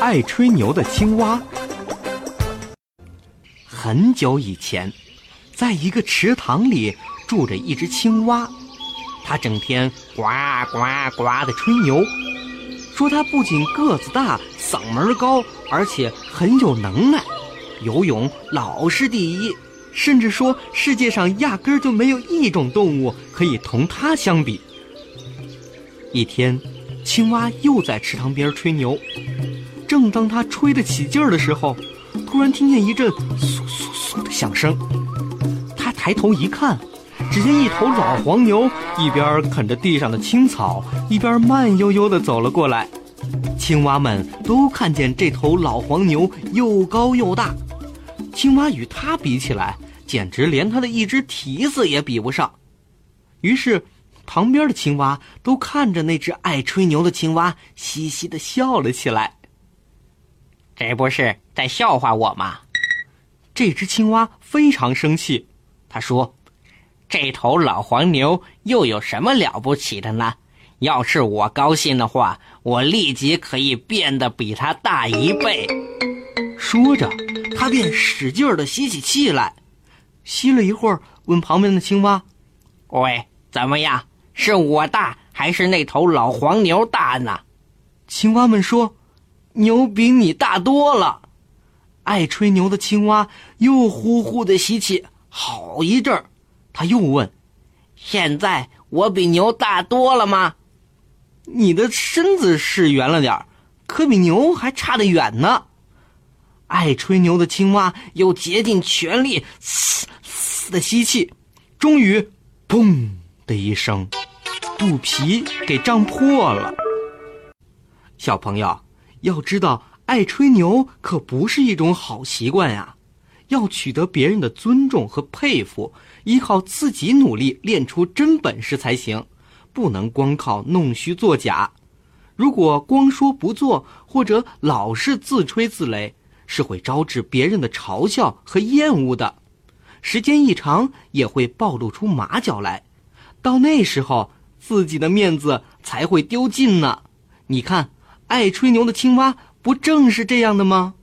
爱吹牛的青蛙。很久以前，在一个池塘里住着一只青蛙，它整天呱呱呱的吹牛，说它不仅个子大、嗓门高，而且很有能耐，游泳老是第一，甚至说世界上压根儿就没有一种动物可以同它相比。一天，青蛙又在池塘边吹牛。正当他吹得起劲儿的时候，突然听见一阵簌簌簌的响声。他抬头一看，只见一头老黄牛一边啃着地上的青草，一边慢悠悠地走了过来。青蛙们都看见这头老黄牛又高又大，青蛙与它比起来，简直连它的一只蹄子也比不上。于是，旁边的青蛙都看着那只爱吹牛的青蛙，嘻嘻的笑了起来。这不是在笑话我吗？这只青蛙非常生气，他说：“这头老黄牛又有什么了不起的呢？要是我高兴的话，我立即可以变得比它大一倍。”说着，他便使劲儿的吸起气来。吸了一会儿，问旁边的青蛙：“喂，怎么样？是我大还是那头老黄牛大呢？”青蛙们说。牛比你大多了，爱吹牛的青蛙又呼呼的吸气好一阵儿，他又问：“现在我比牛大多了吗？”你的身子是圆了点儿，可比牛还差得远呢。爱吹牛的青蛙又竭尽全力嘶嘶的吸气，终于“砰”的一声，肚皮给胀破了。小朋友。要知道，爱吹牛可不是一种好习惯呀。要取得别人的尊重和佩服，依靠自己努力练出真本事才行，不能光靠弄虚作假。如果光说不做，或者老是自吹自擂，是会招致别人的嘲笑和厌恶的。时间一长，也会暴露出马脚来。到那时候，自己的面子才会丢尽呢。你看。爱吹牛的青蛙不正是这样的吗？